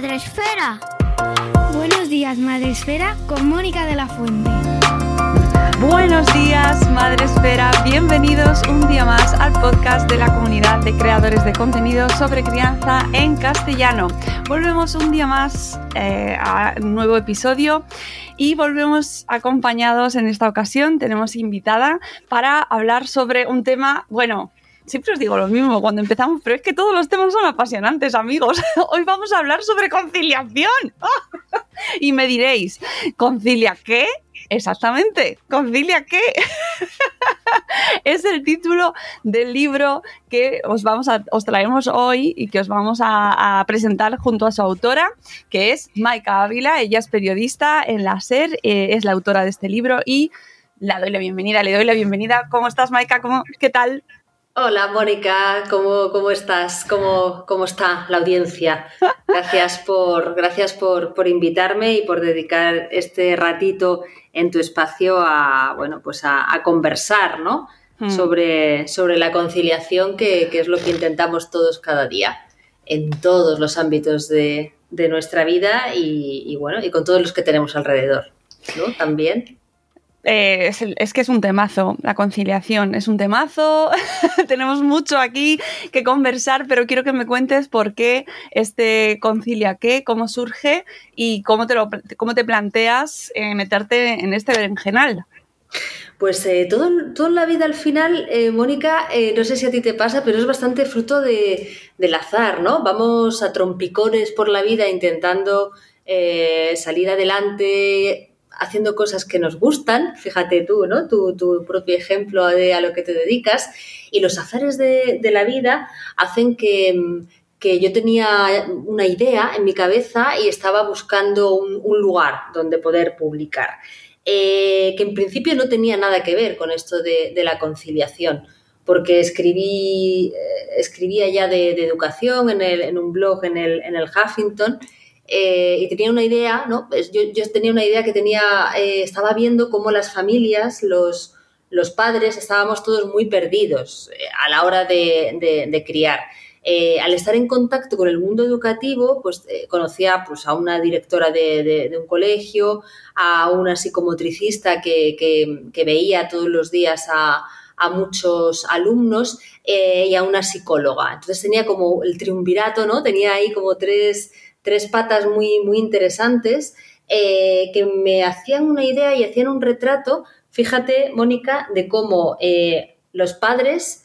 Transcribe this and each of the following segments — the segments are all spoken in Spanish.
Días, Madre Esfera. Buenos días, Madre Esfera, con Mónica de la Fuente. Buenos días, Madre Esfera. Bienvenidos un día más al podcast de la comunidad de creadores de contenido sobre crianza en castellano. Volvemos un día más eh, a un nuevo episodio y volvemos acompañados en esta ocasión. Tenemos invitada para hablar sobre un tema, bueno, siempre os digo lo mismo cuando empezamos, pero es que todos los temas son apasionantes, amigos. Hoy vamos a hablar sobre conciliación. y me diréis, ¿concilia qué? Exactamente, ¿concilia qué? es el título del libro que os, vamos a, os traemos hoy y que os vamos a, presentar junto a su autora, que es Maika Ávila. Ella es periodista en la SER, eh, es la autora de este libro y la doy la bienvenida, le doy la bienvenida. ¿Cómo estás, Maika? ¿Cómo, ¿Qué tal? Hola Mónica, ¿cómo, cómo estás? ¿Cómo, ¿Cómo está la audiencia? Gracias, por, gracias por, por, invitarme y por dedicar este ratito en tu espacio a, bueno, pues a, a conversar ¿no? Mm. sobre, sobre la conciliación, que, que, es lo que intentamos todos cada día, en todos los ámbitos de, de nuestra vida y, y, bueno, y con todos los que tenemos alrededor. ¿no? También. Eh, es, que es un temazo, la conciliación es un temazo, tenemos mucho aquí que conversar, pero quiero que me cuentes por qué este concilia qué, cómo surge y cómo te, lo, cómo te planteas eh, meterte en este berenjenal. Pues eh, todo, toda la vida al final, eh, Mónica, no sé si a ti te pasa, pero es bastante fruto de, del azar, ¿no? Vamos a trompicones por la vida intentando salir adelante, haciendo cosas que nos gustan, fíjate tú, ¿no? Tu, propio ejemplo de a lo que te dedicas, y los azares de, de la vida hacen que, que, yo tenía una idea en mi cabeza y estaba buscando un, lugar donde poder publicar, eh, que en principio no tenía nada que ver con esto de, de la conciliación porque escribí, eh, escribía ya de, de educación en, el, en, un blog en el, en el Huffington eh, y tenía una idea, ¿no? Pues yo, yo, tenía una idea que tenía, eh, estaba viendo cómo las familias, los, los padres, estábamos todos muy perdidos eh, a la hora de, de, criar. Al estar en contacto con el mundo educativo, pues conocía pues, a una directora de, de, un colegio, a una psicomotricista que, que, que veía todos los días a, a muchos alumnos eh, y a una psicóloga. Entonces tenía como el triunvirato, ¿no? Tenía ahí como tres tres patas muy, muy interesantes eh, que me hacían una idea y hacían un retrato, fíjate, Mónica, de cómo eh, los padres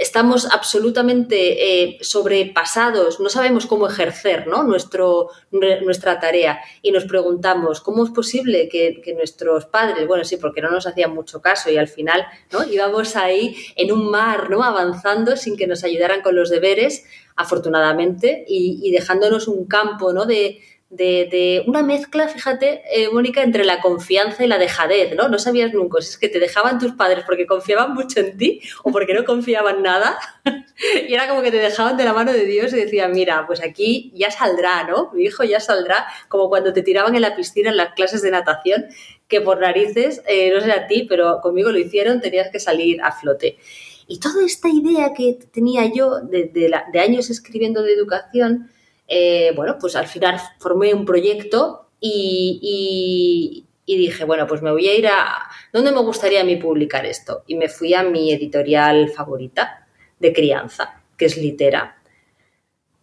estamos absolutamente eh, sobrepasados, no sabemos cómo ejercer ¿no? Nuestro, nuestra tarea y nos preguntamos cómo es posible que, que, nuestros padres, bueno, sí, porque no nos hacían mucho caso y al final ¿no? íbamos ahí en un mar ¿no? avanzando sin que nos ayudaran con los deberes, afortunadamente, y, dejándonos un campo ¿no? de, de, una mezcla, fíjate, eh, Mónica, entre la confianza y la dejadez, ¿no? No sabías nunca si es que te dejaban tus padres porque confiaban mucho en ti o porque no confiaban nada y era como que te dejaban de la mano de Dios y decían, mira, pues aquí ya saldrá, ¿no? Mi hijo ya saldrá, como cuando te tiraban en la piscina en las clases de natación, que por narices, eh, no sé a ti, pero conmigo lo hicieron, tenías que salir a flote. Y toda esta idea que tenía yo de, años escribiendo de educación, eh, bueno, pues al final formé un proyecto y, dije, bueno, pues me voy a ir a... ¿Dónde me gustaría a mí publicar esto? Y me fui a mi editorial favorita de crianza, que es Litera.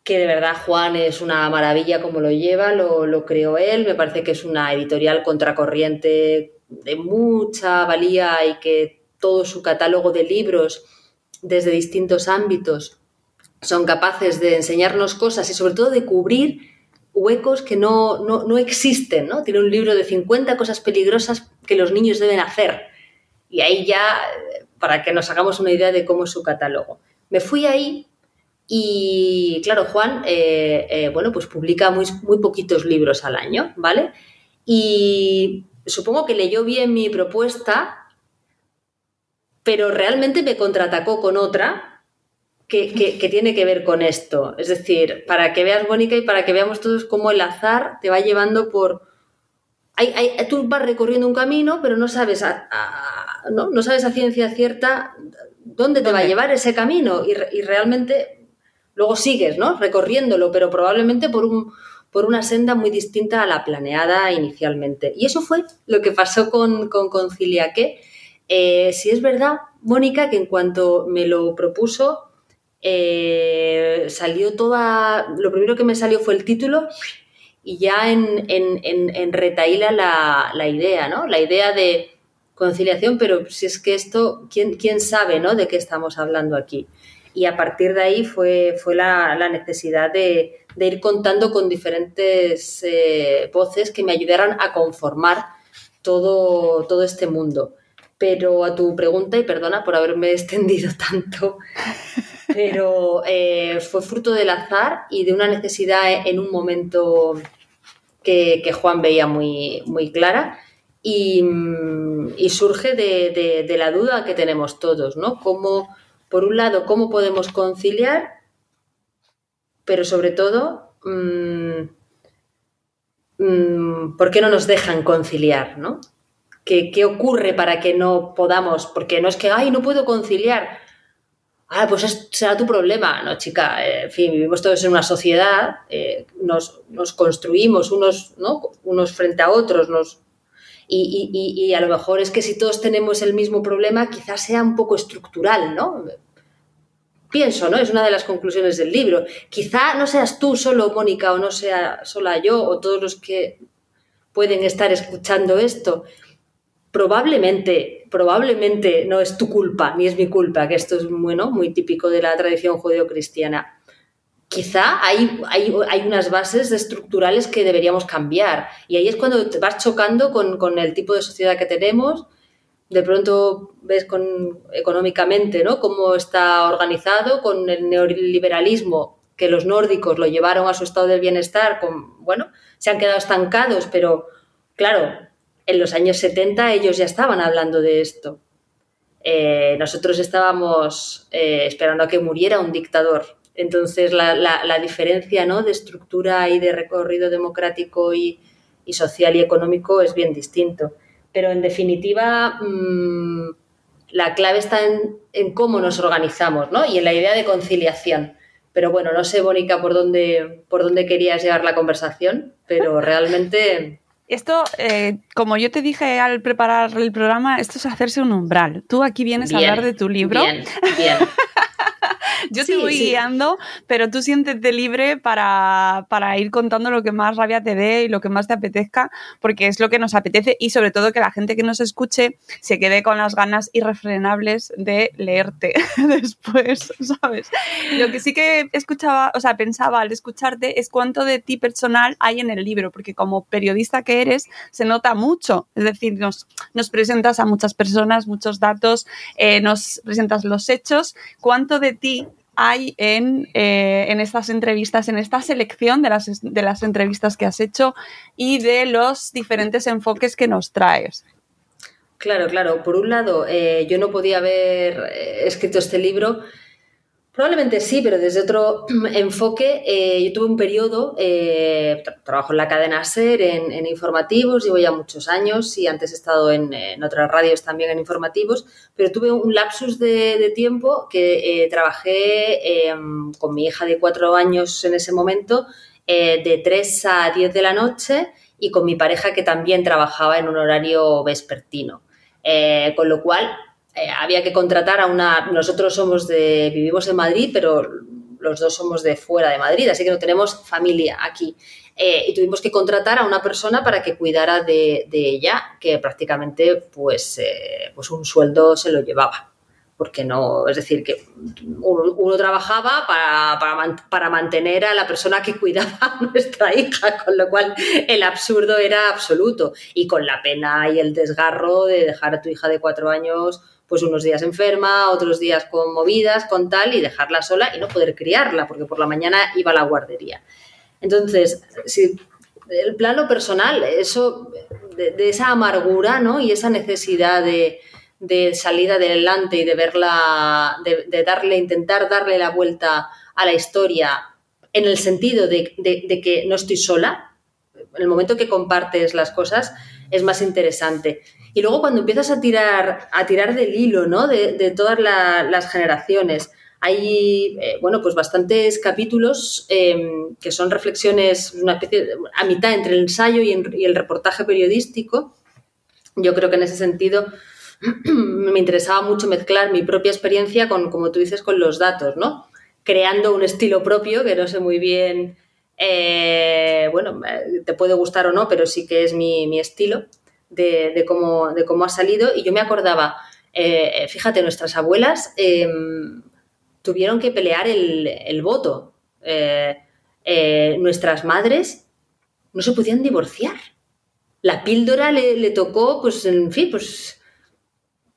Que de verdad Juan es una maravilla como lo lleva, lo, lo creó él, me parece que es una editorial contracorriente de mucha valía y que todo su catálogo de libros desde distintos ámbitos son capaces de enseñarnos cosas y sobre todo de cubrir huecos que no, no, existen, ¿no? Tiene un libro de 50 cosas peligrosas que los niños deben hacer. Y ahí ya, para que nos hagamos una idea de cómo es su catálogo. Me fui ahí y, claro, Juan, eh, eh, bueno, pues publica muy, muy poquitos libros al año, ¿vale? Y supongo que leyó bien mi propuesta, pero realmente me contraatacó con otra que, tiene que ver con esto. Es decir, para que veas, Mónica, y para que veamos todos cómo el azar te va llevando por... Hay, tú vas recorriendo un camino, pero no sabes a, ¿no? sabes a ciencia cierta dónde te va a llevar ese camino y, realmente luego sigues ¿no? recorriéndolo, pero probablemente por, un, por una senda muy distinta a la planeada inicialmente. Y eso fue lo que pasó con, con Conciliaque. Eh, si es verdad, Mónica, que en cuanto me lo propuso, eh, salió toda, lo primero que me salió fue el título y ya en, en, retaíla la, idea, ¿no? La idea de conciliación, pero si es que esto, ¿quién, quién sabe, ¿no? De qué estamos hablando aquí. Y a partir de ahí fue, fue la, necesidad de, ir contando con diferentes eh, voces que me ayudaran a conformar todo, todo este mundo. Pero a tu pregunta, y perdona por haberme extendido tanto, pero eh, fue fruto del azar y de una necesidad en un momento que, Juan veía muy, muy clara y, surge de, la duda que tenemos todos, ¿no? Cómo, por un lado, cómo podemos conciliar, pero sobre todo, mm, mm, ¿por qué no nos dejan conciliar, ¿no? ¿Qué, ¿Qué ocurre para que no podamos? Porque no es que, ay, no puedo conciliar ah, pues será tu problema. No, chica, eh, en fin, vivimos todos en una sociedad, eh, nos, construimos unos, unos frente a otros, nos, y, a lo mejor es que si todos tenemos el mismo problema, quizás sea un poco estructural, ¿no? Pienso, ¿no? Es una de las conclusiones del libro. Quizá no seas tú solo, Mónica, o no sea sola yo, o todos los que pueden estar escuchando esto, probablemente, probablemente no es tu culpa, ni es mi culpa, que esto es bueno, muy típico de la tradición judeocristiana. Quizá hay, hay, hay, unas bases estructurales que deberíamos cambiar. Y ahí es cuando vas chocando con, el tipo de sociedad que tenemos. De pronto ves con, económicamente ¿no? cómo está organizado, con el neoliberalismo que los nórdicos lo llevaron a su estado del bienestar, con, bueno, se han quedado estancados, pero claro, en los años 70 ellos ya estaban hablando de esto. Eh, nosotros estábamos eh, esperando a que muriera un dictador. Entonces la, diferencia ¿no? de estructura y de recorrido democrático y, social y económico es bien distinto. Pero en definitiva, mm, la clave está en, cómo nos organizamos ¿no? y en la idea de conciliación. Pero bueno, no sé, Mónica, por dónde, por dónde querías llevar la conversación, pero realmente esto, eh, como yo te dije al preparar el programa, esto es hacerse un umbral. Tú aquí vienes a hablar de tu libro. Bien, bien. Yo te voy guiando, pero tú siéntete libre para, ir contando lo que más rabia te dé y lo que más te apetezca, porque es lo que nos apetece y sobre todo que la gente que nos escuche se quede con las ganas irrefrenables de leerte después, ¿sabes? Lo que sí que escuchaba, o sea, pensaba al escucharte es cuánto de ti personal hay en el libro, porque como periodista que eres, se nota mucho. Es decir, nos, nos presentas a muchas personas, muchos datos, eh, nos presentas los hechos. ¿Cuánto de ti hay en, eh, en, estas entrevistas, en esta selección de las, de las entrevistas que has hecho y de los diferentes enfoques que nos traes. Claro, claro. Por un lado, eh, yo no podía haber eh, escrito este libro Probablemente sí, pero desde otro enfoque. Eh, yo tuve un periodo, eh, trabajo en la cadena SER, en, informativos, llevo ya muchos años y antes he estado en, otras radios también en informativos, pero tuve un lapsus de, tiempo que eh, trabajé em, con mi hija de cuatro años en ese momento, de 3 a 10 de la noche y con mi pareja que también trabajaba en un horario vespertino. con lo cual eh, había que contratar a una. Nosotros somos de. vivimos en Madrid, pero los dos somos de fuera de Madrid, así que no tenemos familia aquí. Eh, y tuvimos que contratar a una persona para que cuidara de, ella, que prácticamente pues, eh, pues un sueldo se lo llevaba. Porque no, es decir, que uno, trabajaba para, para, para, mantener a la persona que cuidaba a nuestra hija, con lo cual el absurdo era absoluto. Y con la pena y el desgarro de dejar a tu hija de cuatro años pues unos días enferma, otros días con movidas, con tal, y dejarla sola y no poder criarla, porque por la mañana iba a la guardería. Entonces, el plano personal, eso, de, esa amargura, ¿no? Y esa necesidad de, salir adelante y de verla, de, darle, intentar darle la vuelta a la historia en el sentido de, que no estoy sola, en el momento que compartes las cosas, es más interesante. Y luego cuando empiezas a tirar, a tirar del hilo, ¿no? De, todas las generaciones, hay, eh, bueno, pues bastantes capítulos em, que son reflexiones, una especie a mitad entre el ensayo y, el reportaje periodístico. Yo creo que en ese sentido me interesaba mucho mezclar mi propia experiencia con, como tú dices, con los datos, ¿no? Creando un estilo propio que no sé muy bien, eh, bueno, te puede gustar o no, pero sí que es mi, mi estilo de, cómo, ha salido y yo me acordaba, eh, fíjate, nuestras abuelas em, tuvieron que pelear el, voto. Eh, eh, nuestras madres no se podían divorciar. La píldora le, tocó, pues, en fin, pues,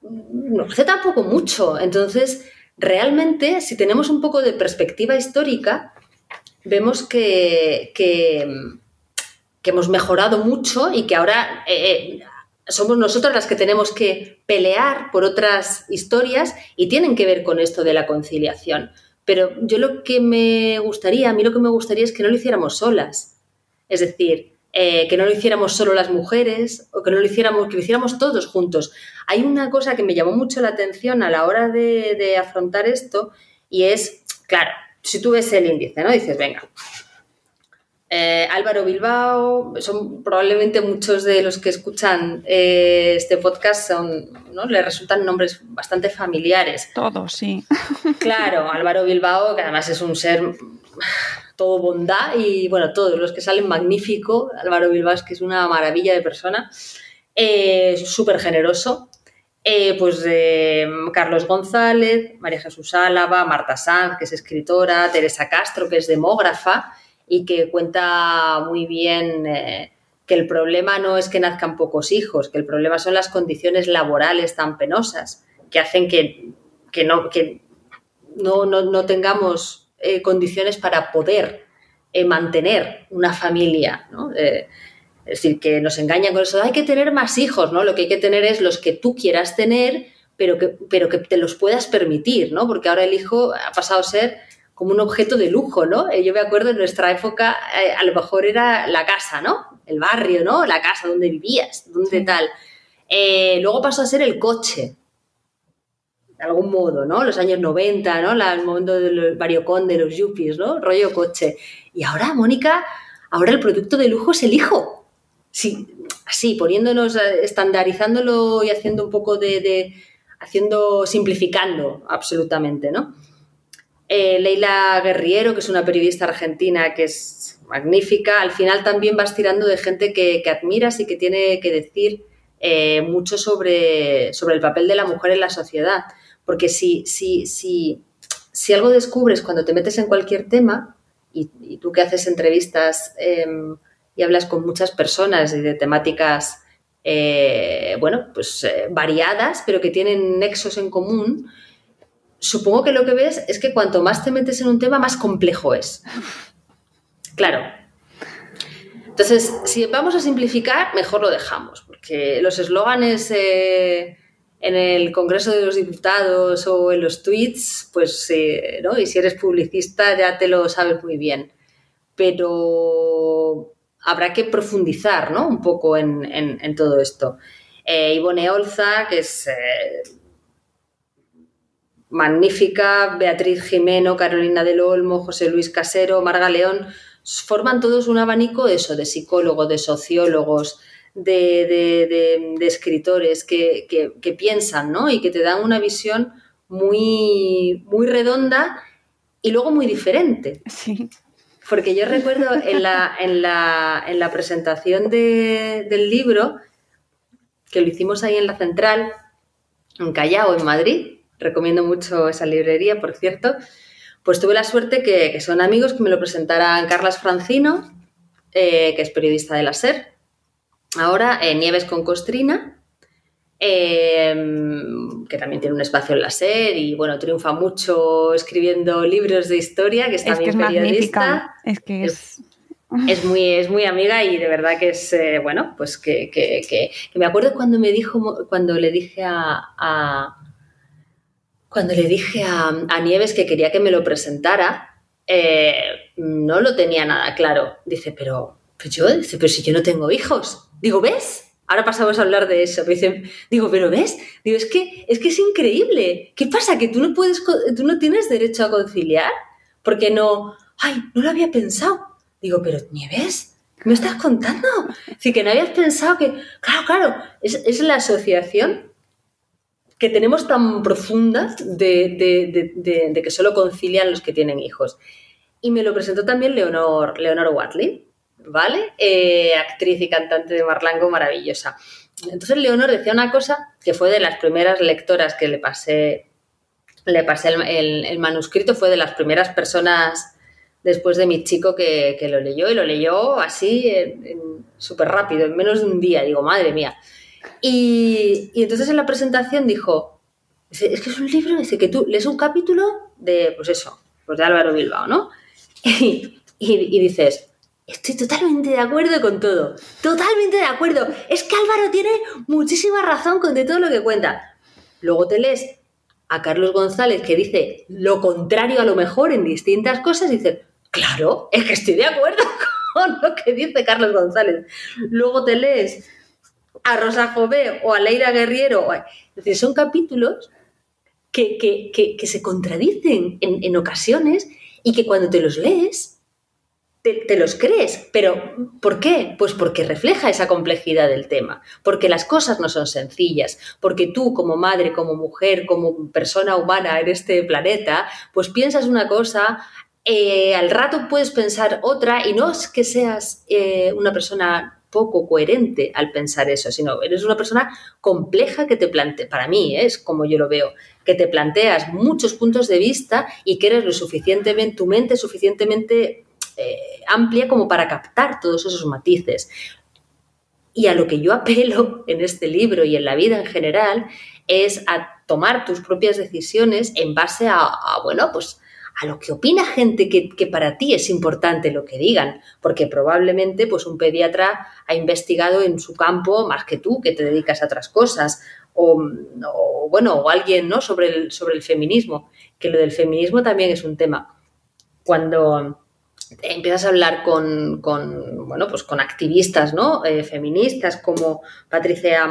no hace tampoco mucho. Entonces, realmente, si tenemos un poco de perspectiva histórica, vemos que que hemos mejorado mucho y que ahora eh, eh, somos nosotros las que tenemos que pelear por otras historias y tienen que ver con esto de la conciliación. Pero yo lo que me gustaría, a mí lo que me gustaría es que no lo hiciéramos solas. Es decir, eh, que no lo hiciéramos solo las mujeres o que no lo hiciéramos, que lo hiciéramos todos juntos. Hay una cosa que me llamó mucho la atención a la hora de, de afrontar esto y es, claro, si tú ves el índice, ¿no? Dices, venga, eh, Álvaro Bilbao, son probablemente muchos de los que escuchan eh, este podcast son, ¿no? le resultan nombres bastante familiares. Todos, sí. Claro, Álvaro Bilbao, que además es un ser todo bondad y bueno, todos los que salen magnífico. Álvaro Bilbao es que es una maravilla de persona, eh, súper generoso. pues Carlos González, María Jesús Álava, Marta Sanz, que es escritora, Teresa Castro, que es demógrafa y que cuenta muy bien eh, que el problema no es que nazcan pocos hijos, que el problema son las condiciones laborales tan penosas que hacen que, no, que no, tengamos eh, condiciones para poder eh, mantener una familia. es decir, que nos engañan con eso, hay que tener más hijos, ¿no? Lo que hay que tener es los que tú quieras tener, pero que, pero que te los puedas permitir, ¿no? Porque ahora el hijo ha pasado a ser como un objeto de lujo, ¿no? Eh, yo me acuerdo en nuestra época, eh, a lo mejor era la casa, ¿no? El barrio, ¿no? La casa donde vivías, donde tal. Eh, luego pasó a ser el coche, de algún modo, ¿no? Los años 90, ¿no? el momento del variocón de los yuppies, ¿no? Rollo coche. Y ahora, Mónica, ahora el producto de lujo es el hijo. Sí, así, poniéndonos, estandarizándolo y haciendo un poco de, de haciendo, simplificando absolutamente, ¿no? Eh, Leila Guerriero, que es una periodista argentina que es magnífica, al final también vas tirando de gente que, admiras y que tiene que decir eh, mucho sobre, sobre, el papel de la mujer en la sociedad. Porque si, si, si, si algo descubres cuando te metes en cualquier tema, y, tú que haces entrevistas em, y hablas con muchas personas y de temáticas, eh, bueno, pues variadas, pero que tienen nexos en común, supongo que lo que ves es que cuanto más te metes en un tema, más complejo es. Claro. Entonces, si vamos a simplificar, mejor lo dejamos, porque los eslóganes eh, en el Congreso de los Diputados o en los tweets, pues, eh, ¿no? Y si eres publicista ya te lo sabes muy bien. Pero habrá que profundizar, ¿no? Un poco en, todo esto. Eh, Ivone Olza, que es magnífica, Beatriz Jimeno, Carolina del Olmo, José Luis Casero, Marga León, forman todos un abanico de eso, de psicólogos, de sociólogos, de, escritores que, piensan, ¿no? Y que te dan una visión muy, muy redonda y luego muy diferente. Sí. Porque yo recuerdo en la, en la, presentación del libro, que lo hicimos ahí en la central, en Callao, en Madrid, recomiendo mucho esa librería, por cierto, pues tuve la suerte que, son amigos que me lo presentaran Carlas Francino, eh, que es periodista de la SER, ahora en Nieves con Costrina, em, que también tiene un espacio en la SER y bueno, triunfa mucho escribiendo libros de historia, que es también periodista. Es que es... es muy, es muy amiga y de verdad que es, eh, bueno, pues que, que, me acuerdo cuando me dijo, cuando le dije a cuando le dije a, Nieves que quería que me lo presentara, eh, no lo tenía nada claro. Dice, pero, pues yo, dice, pero si yo no tengo hijos. Digo, ¿ves? Ahora pasamos a hablar de eso. dice, digo, pero ¿ves? Digo, es que, es que es increíble. ¿Qué pasa? ¿Que tú no puedes, tú no tienes derecho a conciliar? Porque no, ay, no lo había pensado. Digo, pero Nieves, ¿qué me estás contando? Así que no habías pensado que, claro, claro, es la asociación que tenemos tan profundas de, que solo concilian los que tienen hijos. Y me lo presentó también Leonor, Leonor Watley, ¿vale? Eh, actriz y cantante de Marlango maravillosa. Entonces Leonor decía una cosa que fue de las primeras lectoras que le pasé, le pasé el, manuscrito, fue de las primeras personas después de mi chico que, lo leyó y lo leyó así súper rápido, en menos de un día. Digo, madre mía. Y, entonces en la presentación dijo, es que es un libro, dice que tú lees un capítulo de, pues eso, pues de Álvaro Bilbao, ¿no? Y, dices, estoy totalmente de acuerdo con todo, totalmente de acuerdo. Es que Álvaro tiene muchísima razón con de todo lo que cuenta. Luego te lees a Carlos González que dice lo contrario a lo mejor en distintas cosas y dices, claro, es que estoy de acuerdo con lo que dice Carlos González. Luego te lees a Rosa Jové o a Leira Guerriero. Es decir, son capítulos que, se contradicen en, ocasiones y que cuando te los lees, te, los crees. Pero, ¿por qué? Pues porque refleja esa complejidad del tema, porque las cosas no son sencillas, porque tú como madre, como mujer, como persona humana en este planeta, pues piensas una cosa, eh, al rato puedes pensar otra y no es que seas eh, una persona poco coherente al pensar eso, sino eres una persona compleja que te plantea, para mí ¿eh? es como yo lo veo, que te planteas muchos puntos de vista y que eres lo suficientemente, tu mente suficientemente eh, amplia como para captar todos esos matices. Y a lo que yo apelo en este libro y en la vida en general es a tomar tus propias decisiones en base a, a bueno, pues a lo que opina gente que, para ti es importante lo que digan, porque probablemente pues un pediatra ha investigado en su campo más que tú, que te dedicas a otras cosas, o, bueno, o alguien ¿no? sobre, el, sobre el feminismo, que lo del feminismo también es un tema. Cuando empiezas a hablar con, bueno, pues con activistas ¿no? Eh, feministas como Patricia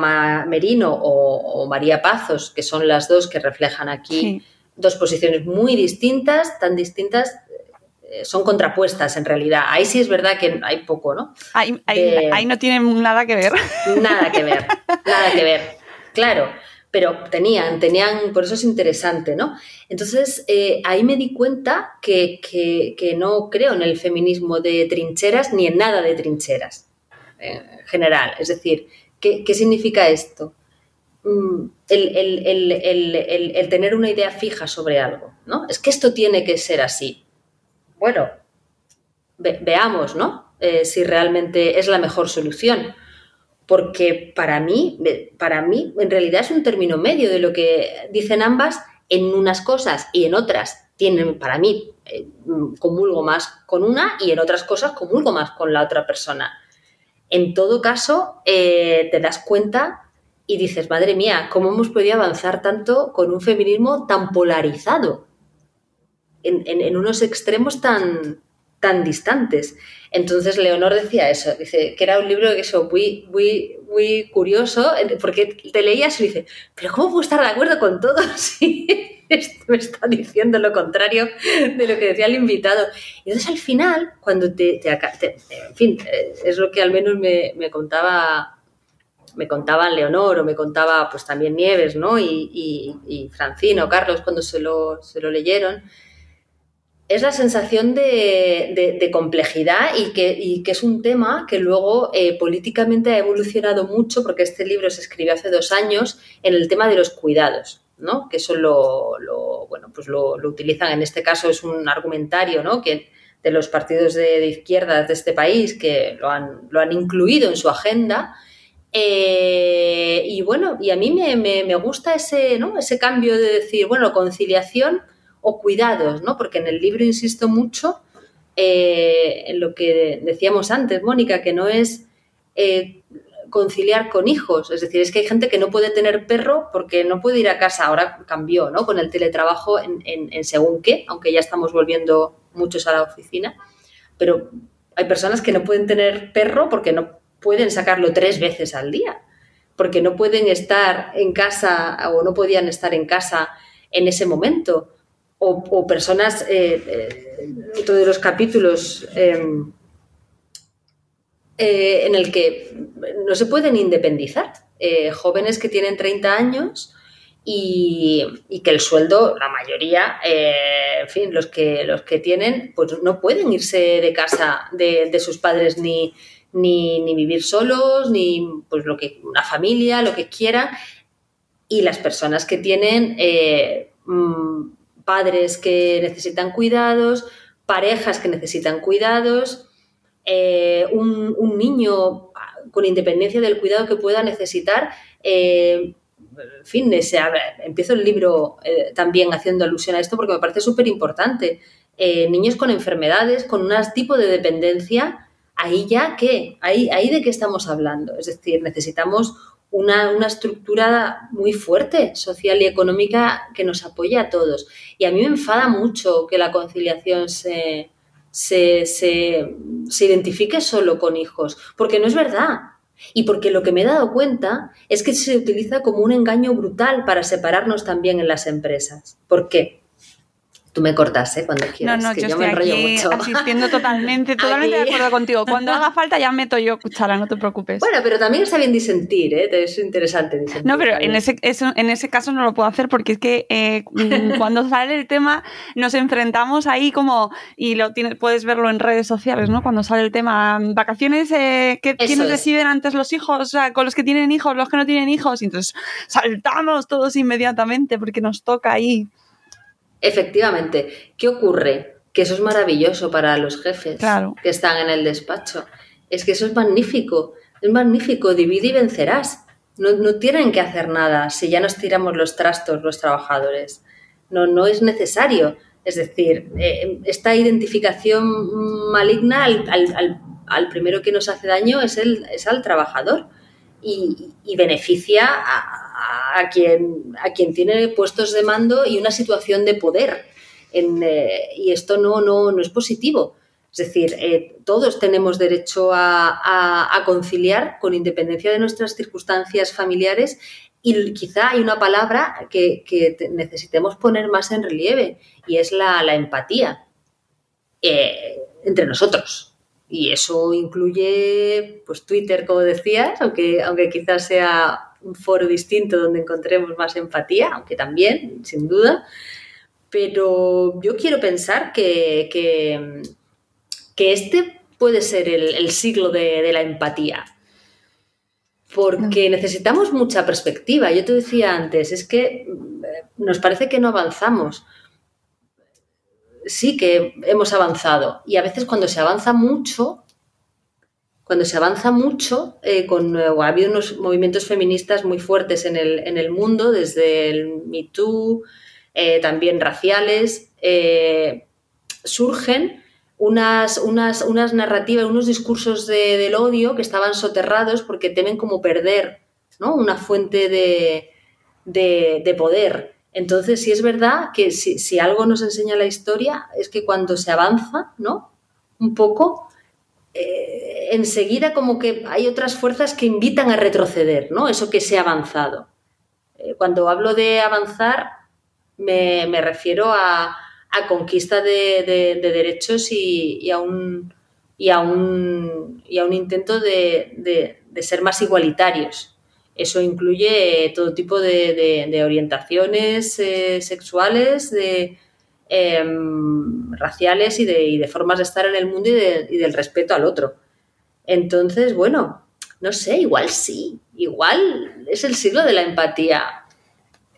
Merino o, María Pazos, que son las dos que reflejan aquí dos posiciones muy distintas, tan distintas, eh, son contrapuestas en realidad. Ahí sí es verdad que hay poco, ¿no? Ahí, ahí, no tienen nada que ver. Nada que ver, nada que ver. Claro, pero tenían, tenían, por eso es interesante, ¿no? Entonces, eh, ahí me di cuenta que, que, no creo en el feminismo de trincheras ni en nada de trincheras en general. Es decir, ¿qué, qué significa esto? Mm, el, tener una idea fija sobre algo, ¿no? Es que esto tiene que ser así. Bueno, veamos, ¿no? Eh, si realmente es la mejor solución. Porque para mí, para mí, en realidad es un término medio de lo que dicen ambas en unas cosas y en otras tienen, para mí, eh, comulgo más con una y en otras cosas comulgo más con la otra persona. En todo caso, eh, te das cuenta y dices, madre mía, ¿cómo hemos podido avanzar tanto con un feminismo tan polarizado? En, unos extremos tan, tan distantes. Entonces Leonor decía eso, dice que era un libro eso, muy, muy, muy curioso, porque te leías y dices, pero ¿cómo puedo estar de acuerdo con todo si me está diciendo lo contrario de lo que decía el invitado? Y entonces al final, cuando te, en fin, eh, es lo que al menos me, me contaba me contaban Leonor o me contaba pues también Nieves, ¿no? Y, y, Francino, Carlos, cuando se lo, se lo, leyeron, es la sensación de, complejidad y que, que, es un tema que luego eh, políticamente ha evolucionado mucho, porque este libro se escribió hace dos años, en el tema de los cuidados. ¿no? que eso lo, bueno, pues lo, utilizan, en este caso es un argumentario ¿no? que de los partidos de, de izquierda de este país que lo han, lo han incluido en su agenda eh, y bueno, y a mí me, gusta ese, ¿no? ese cambio de decir, bueno, conciliación o cuidados, ¿no? Porque en el libro insisto mucho eh, en lo que decíamos antes, Mónica, que no es eh, conciliar con hijos. Es decir, es que hay gente que no puede tener perro porque no puede ir a casa. Ahora cambió, ¿no? Con el teletrabajo en, en según qué, aunque ya estamos volviendo muchos a la oficina. Pero hay personas que no pueden tener perro porque no pueden sacarlo tres veces al día, porque no pueden estar en casa o no podían estar en casa en ese momento. O, personas, eh, eh, otro de los capítulos em, eh, en el que no se pueden independizar. jóvenes que tienen 30 años y, que el sueldo, la mayoría, en fin, los que, los que tienen, pues no pueden irse de casa de, de sus padres ni, ni, vivir solos, ni pues lo que una familia, lo que quieran. Y las personas que tienen eh, mm, padres que necesitan cuidados, parejas que necesitan cuidados, eh, un, niño con independencia del cuidado que pueda necesitar. Eh, en fin, empiezo el libro también haciendo alusión a esto porque me parece súper importante. niños con enfermedades, con un tipo de dependencia ahí ya qué, ahí, ahí de qué estamos hablando. Es decir, necesitamos una, estructura muy fuerte, social y económica, que nos apoye a todos. Y a mí me enfada mucho que la conciliación se, se, se identifique solo con hijos, porque no es verdad. Y porque lo que me he dado cuenta es que se utiliza como un engaño brutal para separarnos también en las empresas. ¿Por qué? Tú me cortas, ¿eh? Cuando quieras. No, no, yo, estoy aquí asistiendo totalmente, totalmente de acuerdo contigo. Cuando haga falta ya meto yo cuchara, no te preocupes. Bueno, pero también está bien disentir, ¿eh? Es interesante disentir. No, pero en ese, en ese caso no lo puedo hacer porque es que eh, cuando sale el tema nos enfrentamos ahí como, y lo tienes, puedes verlo en redes sociales, ¿no? Cuando sale el tema vacaciones, eh, ¿quiénes deciden antes los hijos? O sea, con los que tienen hijos, los que no tienen hijos. Y entonces saltamos todos inmediatamente porque nos toca ahí. Efectivamente, ¿qué ocurre? Que eso es maravilloso para los jefes que están en el despacho. Es que eso es magnífico, es magnífico, divide y vencerás. No, tienen que hacer nada si ya nos tiramos los trastos los trabajadores. No, no es necesario. Es decir, eh, esta identificación maligna al, primero que nos hace daño es, el, es al trabajador y, y beneficia a, a, quien, a quien tiene puestos de mando y una situación de poder. Eh, y esto no, no, no es positivo. Es decir, eh, todos tenemos derecho a, conciliar con independencia de nuestras circunstancias familiares y quizá hay una palabra que, necesitemos poner más en relieve y es la, empatía eh, entre nosotros. Y eso incluye pues, Twitter, como decías, aunque, aunque quizás sea un foro distinto donde encontremos más empatía, aunque también, sin duda. Pero yo quiero pensar que, que, este puede ser el, siglo de, la empatía. Porque necesitamos mucha perspectiva. Yo te decía antes, es que eh, nos parece que no avanzamos. Sí que hemos avanzado. Y a veces cuando se avanza mucho, cuando se avanza mucho, eh, con, ha habido unos movimientos feministas muy fuertes en el, mundo, desde el Me Too, eh, también raciales, eh, surgen unas, unas, unas, narrativas, unos discursos del odio que estaban soterrados porque temen como perder ¿no? una fuente de, de, poder. Entonces, sí es verdad que si, algo nos enseña la historia es que cuando se avanza, ¿no? Un poco, eh, enseguida como que hay otras fuerzas que invitan a retroceder, ¿no? Eso que se ha avanzado. Eh, cuando hablo de avanzar, me, refiero a, conquista de, derechos y, a un, y, a un, y a un intento de, ser más igualitarios. Eso incluye todo tipo de, orientaciones eh, sexuales, de, em, raciales y de, formas de estar en el mundo y, del respeto al otro. Entonces, bueno, no sé, igual sí, igual es el siglo de la empatía.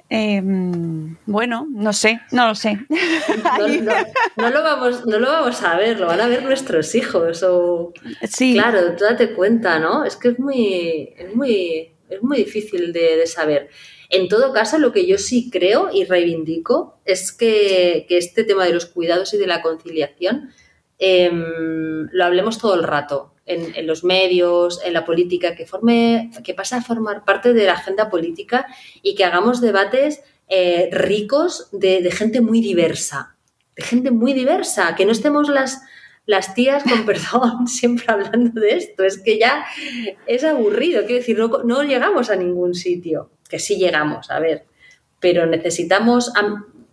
Em, bueno, no sé, no lo sé. No, lo vamos, no lo vamos a ver, lo van a ver nuestros hijos. O... Sí. Claro, tú date cuenta, ¿no? Es que es muy, es muy, es muy difícil de, saber. En todo caso, lo que yo sí creo y reivindico es que, este tema de los cuidados y de la conciliación em, lo hablemos todo el rato en, los medios, en la política, que, forme, que pase a formar parte de la agenda política y que hagamos debates eh, ricos de, gente muy diversa, de gente muy diversa, que no estemos las, las tías, con perdón, siempre hablando de esto, es que ya es aburrido, quiero decir, no, llegamos a ningún sitio, que sí llegamos, a ver, pero necesitamos,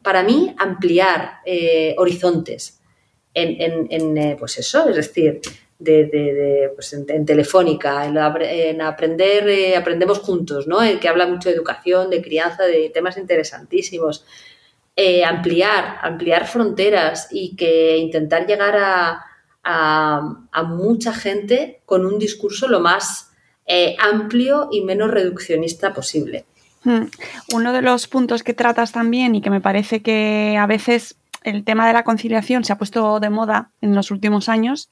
para mí, ampliar eh, horizontes en, en, eh, pues eso, es decir, de, pues en, Telefónica, en, aprender, eh, aprendemos juntos, ¿no? El que habla mucho de educación, de crianza, de temas interesantísimos. Ampliar, ampliar fronteras y que intentar llegar a, mucha gente con un discurso lo más eh, amplio y menos reduccionista posible. Hmm. Uno de los puntos que tratas también y que me parece que a veces el tema de la conciliación se ha puesto de moda en los últimos años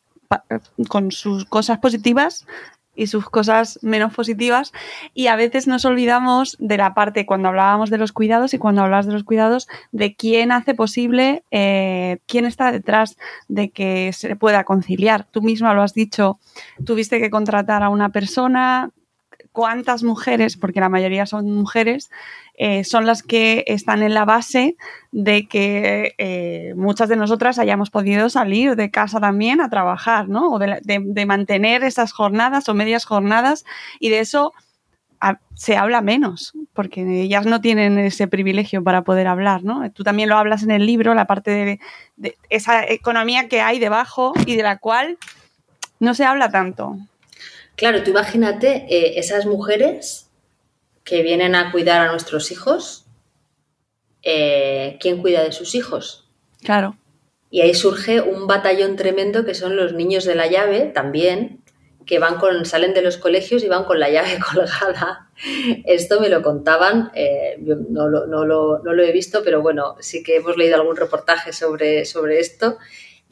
con sus cosas positivas y sus cosas menos positivas y a veces nos olvidamos de la parte cuando hablábamos de los cuidados y cuando hablas de los cuidados de quién hace posible, eh, quién está detrás de que se pueda conciliar. Tú misma lo has dicho, tuviste que contratar a una persona, cuántas mujeres, porque la mayoría son mujeres, eh, son las que están en la base de que eh, muchas de nosotras hayamos podido salir de casa también a trabajar, ¿no? O de, mantener esas jornadas o medias jornadas y de eso se habla menos, porque ellas no tienen ese privilegio para poder hablar, ¿no? Tú también lo hablas en el libro, la parte de esa economía que hay debajo y de la cual no se habla tanto. Claro, tú imagínate eh, esas mujeres que vienen a cuidar a nuestros hijos. Eh, ¿Quién cuida de sus hijos? Claro. Y ahí surge un batallón tremendo que son los niños de la llave también, que van con, salen de los colegios y van con la llave colgada. Esto me lo contaban, eh, yo no lo, no, lo, he visto, pero bueno, sí que hemos leído algún reportaje sobre, sobre esto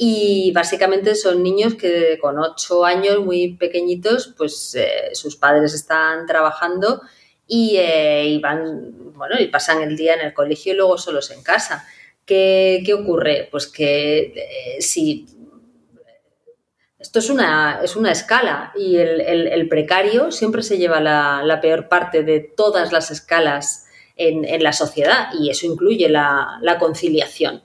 y básicamente son niños que con ocho años, muy pequeñitos, pues eh, sus padres están trabajando eh, y, van, bueno, y pasan el día en el colegio y luego solos en casa. ¿Qué, ocurre? Pues que eh, si esto es una, es una escala y el, precario siempre se lleva la, peor parte de todas las escalas en, la sociedad y eso incluye la conciliación.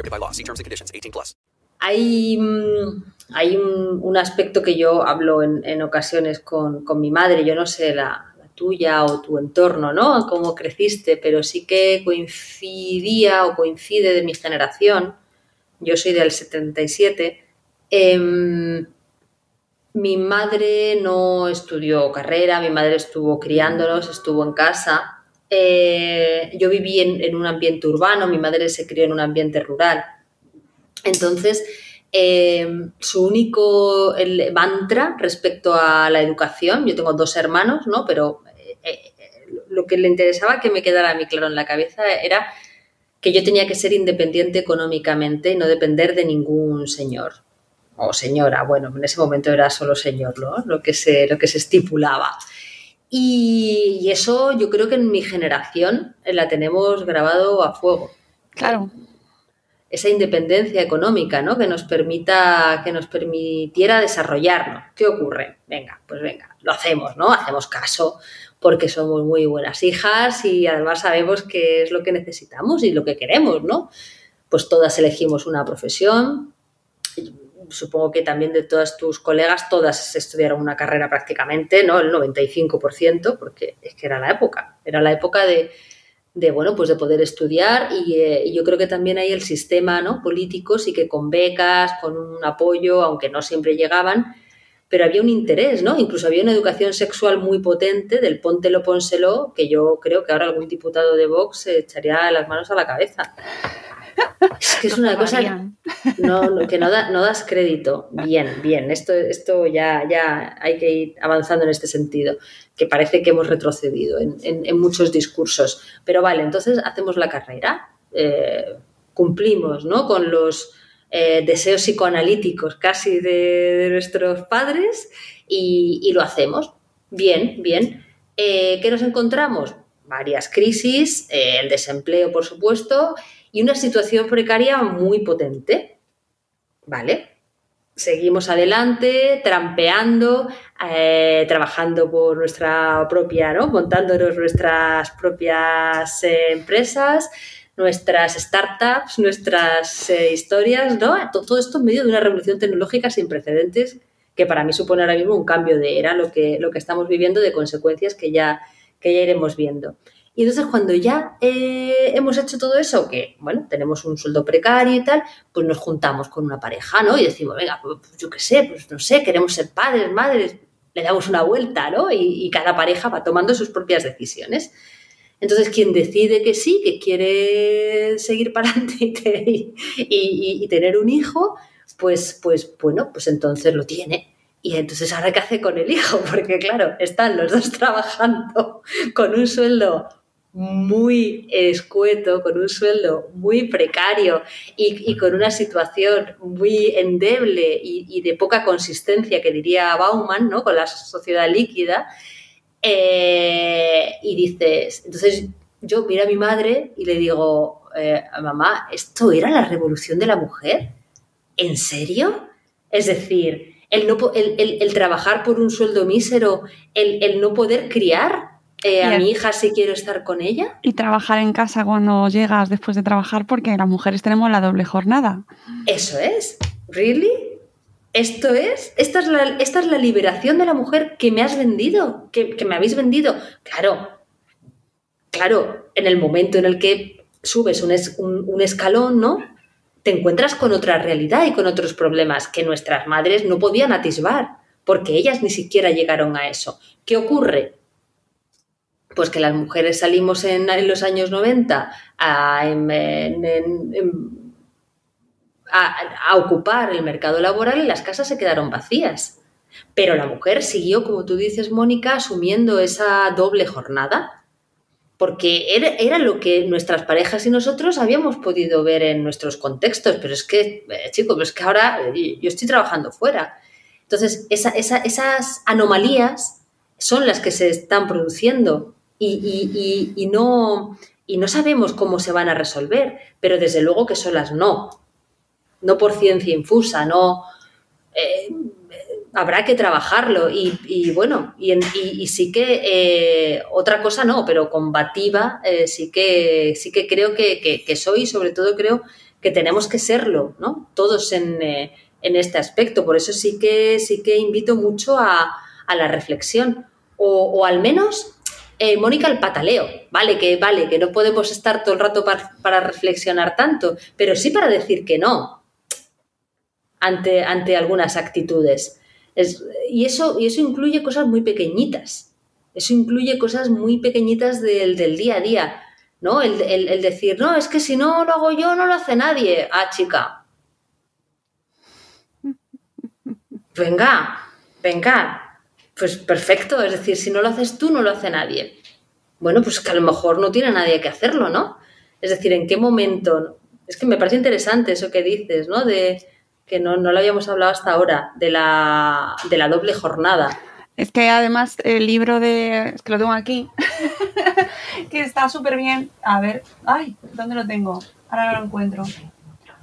prohibited by law. See terms and conditions. 18 plus. Hay, mm, hay un, aspecto que yo hablo en, ocasiones con, con mi madre. Yo no sé la, la tuya o tu entorno, ¿no? Cómo creciste, pero sí que coincidía o coincide de mi generación. Yo soy del 77. em, mi madre no estudió carrera, mi madre estuvo criándonos, estuvo en casa. Eh, yo viví en, un ambiente urbano, mi madre se crió en un ambiente rural. Entonces, eh, su único mantra respecto a la educación, yo tengo dos hermanos, ¿no? Pero eh, lo que le interesaba que me quedara a mí claro en la cabeza era que yo tenía que ser independiente económicamente y no depender de ningún señor o señora. Bueno, en ese momento era solo señor, ¿no? Lo que se, lo que se estipulaba. Y, y eso yo creo que en mi generación la tenemos grabado a fuego Claro. esa independencia económica, ¿no? Que nos permita, que nos permitiera desarrollarnos. ¿Qué ocurre? Venga, pues venga, lo hacemos, ¿no? Hacemos caso porque somos muy buenas hijas y además sabemos qué es lo que necesitamos y lo que queremos, ¿no? Pues todas elegimos una profesión. Supongo que también de todas tus colegas, todas estudiaron una carrera prácticamente, ¿no? El 95%, porque es que era la época. Era la época de, de bueno, pues de poder estudiar y, eh, y yo creo que también ahí el sistema ¿no? político sí que con becas, con un apoyo, aunque no siempre llegaban, pero había un interés, ¿no? Incluso había una educación sexual muy potente del póntelo, pónselo, que yo creo que ahora algún diputado de Vox se echaría las manos a la cabeza. Es que es una cosa no, no, que no, da, no das crédito. Bien, bien, esto, esto ya, ya hay que ir avanzando en este sentido, que parece que hemos retrocedido en, en- en muchos discursos. Pero vale, entonces hacemos la carrera, eh, cumplimos ¿no? con los eh, deseos psicoanalíticos casi de, de nuestros padres y, y lo hacemos. Bien, bien. Eh, ¿Qué nos encontramos? Varias crisis, eh, el desempleo, por supuesto, y una situación precaria muy potente. ¿Vale? Seguimos adelante, trampeando, eh, trabajando por nuestra propia, ¿no? Montándonos nuestras propias empresas, nuestras startups, nuestras eh, historias, ¿no? To- Todo esto en medio de una revolución tecnológica sin precedentes que para mí supone ahora mismo un cambio de era, lo que, lo que estamos viviendo de consecuencias que ya, que ya iremos viendo. Y entonces cuando ya eh, hemos hecho todo eso, que bueno, tenemos un sueldo precario y tal, pues nos juntamos con una pareja, ¿no? Y decimos, venga, pues yo qué sé, pues no sé, queremos ser padres, madres, le damos una vuelta, ¿no? Y, cada pareja va tomando sus propias decisiones. Entonces, quien decide que sí, que quiere seguir para adelante y, te- y- y- y tener un hijo, pues, pues bueno, pues entonces lo tiene. Y entonces, ¿ahora qué hace con el hijo? Porque claro, están los dos trabajando con un sueldo muy escueto, con un sueldo muy precario y, con una situación muy endeble y, de poca consistencia, que diría Bauman, ¿no? con la sociedad líquida, eh, y dices, entonces yo miro a mi madre y le digo, eh, mamá, ¿esto era la revolución de la mujer? ¿En serio? Es decir, el, no, el, el- trabajar por un sueldo mísero, el no poder criar eh, a mi hija si quiero estar con ella. Y trabajar en casa cuando llegas después de trabajar, porque las mujeres tenemos la doble jornada. Eso es. ¿Really? Esto es, esta es la, esta es la liberación de la mujer que me has vendido, que, que me habéis vendido. Claro, claro, en el momento en el que subes un, es- un- un escalón, ¿no? Te encuentras con otra realidad y con otros problemas que nuestras madres no podían atisbar, porque ellas ni siquiera llegaron a eso. ¿Qué ocurre? Pues que las mujeres salimos en, los años 90 a, ocupar el mercado laboral y las casas se quedaron vacías. Pero la mujer siguió, como tú dices, Mónica, asumiendo esa doble jornada. porque era, lo que nuestras parejas y nosotros habíamos podido ver en nuestros contextos, pero es que, eh, chicos, es que ahora yo estoy trabajando fuera. Entonces, esa, esa, esas anomalías son las que se están produciendo y, y, y, no, y no sabemos cómo se van a resolver, pero desde luego que solas no, no por ciencia infusa, no... Eh, habrá que trabajarlo y, bueno, y, sí que eh, otra cosa no, pero combativa eh, sí, que, sí que creo que, soy y sobre todo creo que tenemos que serlo, ¿no? Todos en, eh, este aspecto. Por eso sí que, sí que invito mucho a, la reflexión o, al menos... Mónica, el pataleo, vale, que vale, que no podemos estar todo el rato para, reflexionar tanto, pero sí para decir que no ante, ante algunas actitudes y, eso, y eso incluye cosas muy pequeñitas. Eso incluye cosas muy pequeñitas del, día a día. ¿no? El, decir, no, es que si no lo hago yo, no lo hace nadie. Ah, chica. Venga, venga. Pues perfecto. Es decir, si no lo haces tú, no lo hace nadie. Bueno, pues que a lo mejor no tiene nadie que hacerlo, ¿no? Es decir, ¿en qué momento? Es que me parece interesante eso que dices, ¿no? De, que no, lo habíamos hablado hasta ahora, de la, de la doble jornada. Es que además el libro de. Es que lo tengo aquí. que está súper bien. A ver. Ay, ¿dónde lo tengo? Ahora no lo encuentro.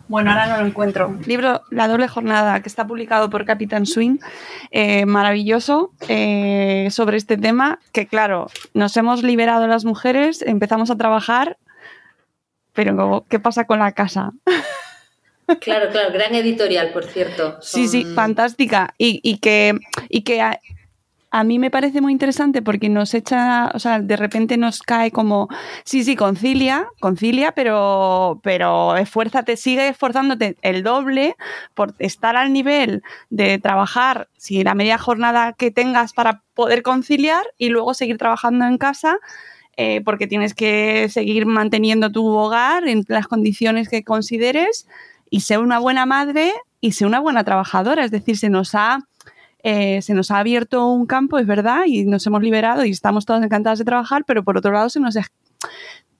Bueno, ahora no lo encuentro. Libro La doble jornada, que está publicado por Capitán Swing, eh, maravilloso, eh, sobre este tema, que claro, nos hemos liberado las mujeres, empezamos a trabajar, pero ¿qué pasa con la casa? Claro, claro, gran editorial, por cierto. Sí, sí, fantástica. Y, que, y que a, mí me parece muy interesante porque nos echa, o sea, de repente nos cae como, sí, sí, concilia, concilia, pero, pero esfuérzate, sigue esforzándote el doble por estar al nivel de trabajar, si la media jornada que tengas para poder conciliar y luego seguir trabajando en casa. Eh, porque tienes que seguir manteniendo tu hogar en las condiciones que consideres y sé una buena madre y sé una buena trabajadora. Es decir, se nos ha, eh, se nos ha abierto un campo, es verdad, y nos hemos liberado y estamos todas encantadas de trabajar, pero por otro lado se nos ha